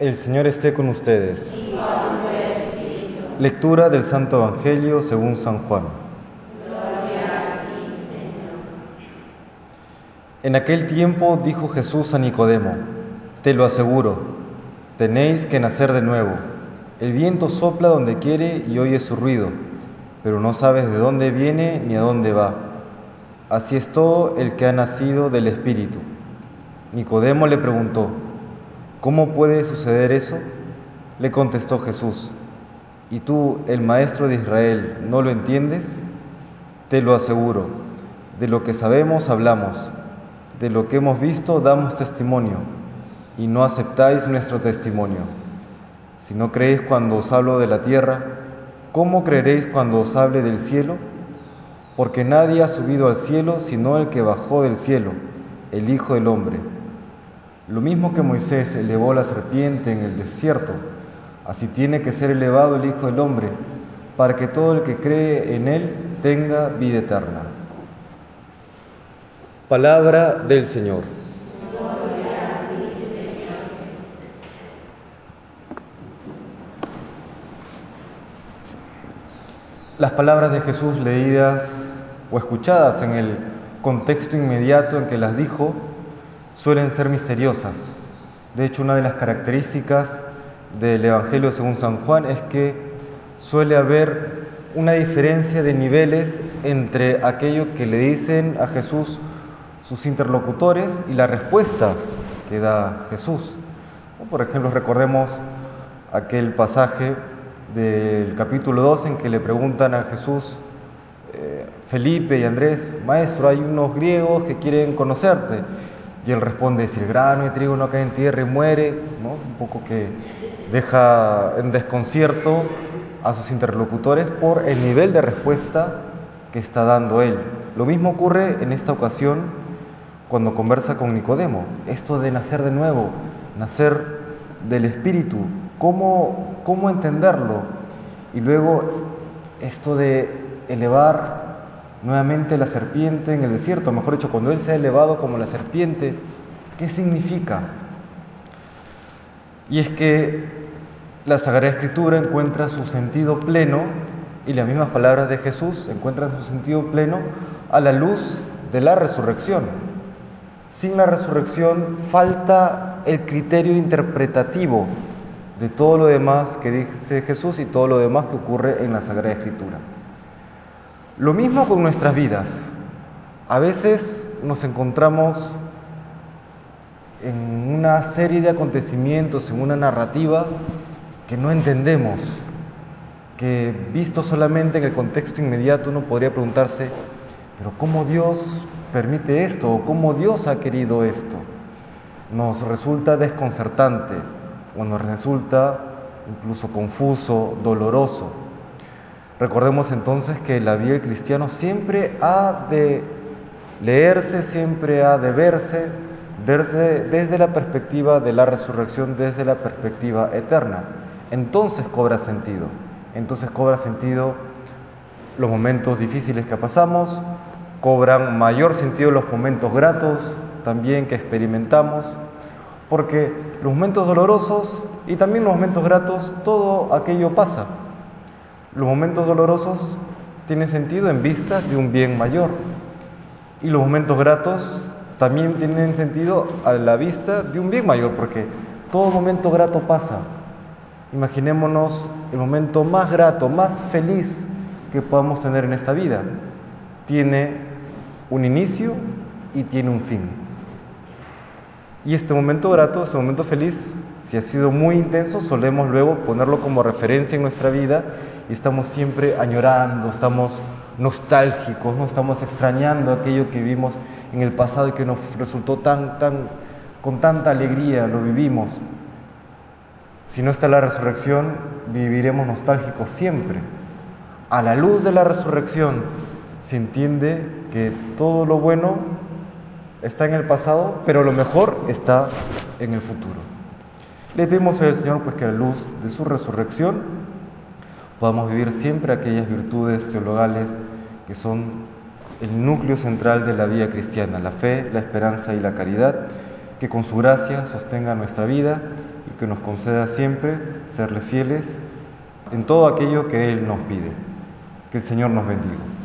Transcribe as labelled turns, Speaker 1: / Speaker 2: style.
Speaker 1: El Señor esté con ustedes. Lectura del Santo Evangelio según San Juan. En aquel tiempo dijo Jesús a Nicodemo, te lo aseguro, tenéis que nacer de nuevo. El viento sopla donde quiere y oye su ruido, pero no sabes de dónde viene ni a dónde va. Así es todo el que ha nacido del Espíritu. Nicodemo le preguntó, ¿cómo puede suceder eso? Le contestó Jesús, ¿y tú, el maestro de Israel, no lo entiendes? Te lo aseguro, de lo que sabemos hablamos, de lo que hemos visto damos testimonio, y no aceptáis nuestro testimonio. Si no creéis cuando os hablo de la tierra, ¿cómo creeréis cuando os hable del cielo? Porque nadie ha subido al cielo sino el que bajó del cielo, el Hijo del Hombre. Lo mismo que Moisés elevó la serpiente en el desierto, así tiene que ser elevado el Hijo del Hombre, para que todo el que cree en Él tenga vida eterna. Palabra del Señor. Las palabras de Jesús leídas o escuchadas en el contexto inmediato en que las dijo suelen ser misteriosas. De hecho, una de las características del Evangelio según San Juan es que suele haber una diferencia de niveles entre aquello que le dicen a Jesús sus interlocutores y la respuesta que da Jesús. Por ejemplo, recordemos aquel pasaje del capítulo 2 en que le preguntan a Jesús, eh, Felipe y Andrés, Maestro, hay unos griegos que quieren conocerte. Y él responde, si el grano de trigo no cae en tierra y muere, ¿no? un poco que deja en desconcierto a sus interlocutores por el nivel de respuesta que está dando él. Lo mismo ocurre en esta ocasión cuando conversa con Nicodemo. Esto de nacer de nuevo, nacer del Espíritu, ¿cómo, cómo entenderlo? Y luego esto de elevar nuevamente la serpiente en el desierto, mejor dicho, cuando Él se ha elevado como la serpiente, ¿qué significa? Y es que la Sagrada Escritura encuentra su sentido pleno y las mismas palabras de Jesús encuentran su sentido pleno a la luz de la resurrección. Sin la resurrección falta el criterio interpretativo de todo lo demás que dice Jesús y todo lo demás que ocurre en la Sagrada Escritura. Lo mismo con nuestras vidas. A veces nos encontramos en una serie de acontecimientos, en una narrativa que no entendemos, que visto solamente en el contexto inmediato uno podría preguntarse, pero ¿cómo Dios permite esto o cómo Dios ha querido esto? Nos resulta desconcertante o nos resulta incluso confuso, doloroso. Recordemos entonces que la vida del cristiano siempre ha de leerse, siempre ha de verse desde, desde, la perspectiva de la resurrección, desde la perspectiva eterna. Entonces cobra sentido. Entonces cobra sentido los momentos difíciles que pasamos, cobran mayor sentido los momentos gratos también que experimentamos, porque los momentos dolorosos y también los momentos gratos, todo aquello pasa. Los momentos dolorosos tienen sentido en vistas de un bien mayor y los momentos gratos también tienen sentido a la vista de un bien mayor, porque todo momento grato pasa. Imaginémonos el momento más grato, más feliz que podamos tener en esta vida. Tiene un inicio y tiene un fin. Y este momento grato, este momento feliz, si ha sido muy intenso, solemos luego ponerlo como referencia en nuestra vida y estamos siempre añorando, estamos nostálgicos, no estamos extrañando aquello que vivimos en el pasado y que nos resultó tan, tan, con tanta alegría, lo vivimos. Si no está la resurrección, viviremos nostálgicos siempre. A la luz de la resurrección se entiende que todo lo bueno está en el pasado, pero lo mejor está en el futuro. Le pedimos al Señor pues que a la luz de su resurrección podamos vivir siempre aquellas virtudes teologales que son el núcleo central de la vida cristiana, la fe, la esperanza y la caridad, que con su gracia sostenga nuestra vida y que nos conceda siempre serle fieles en todo aquello que Él nos pide. Que el Señor nos bendiga.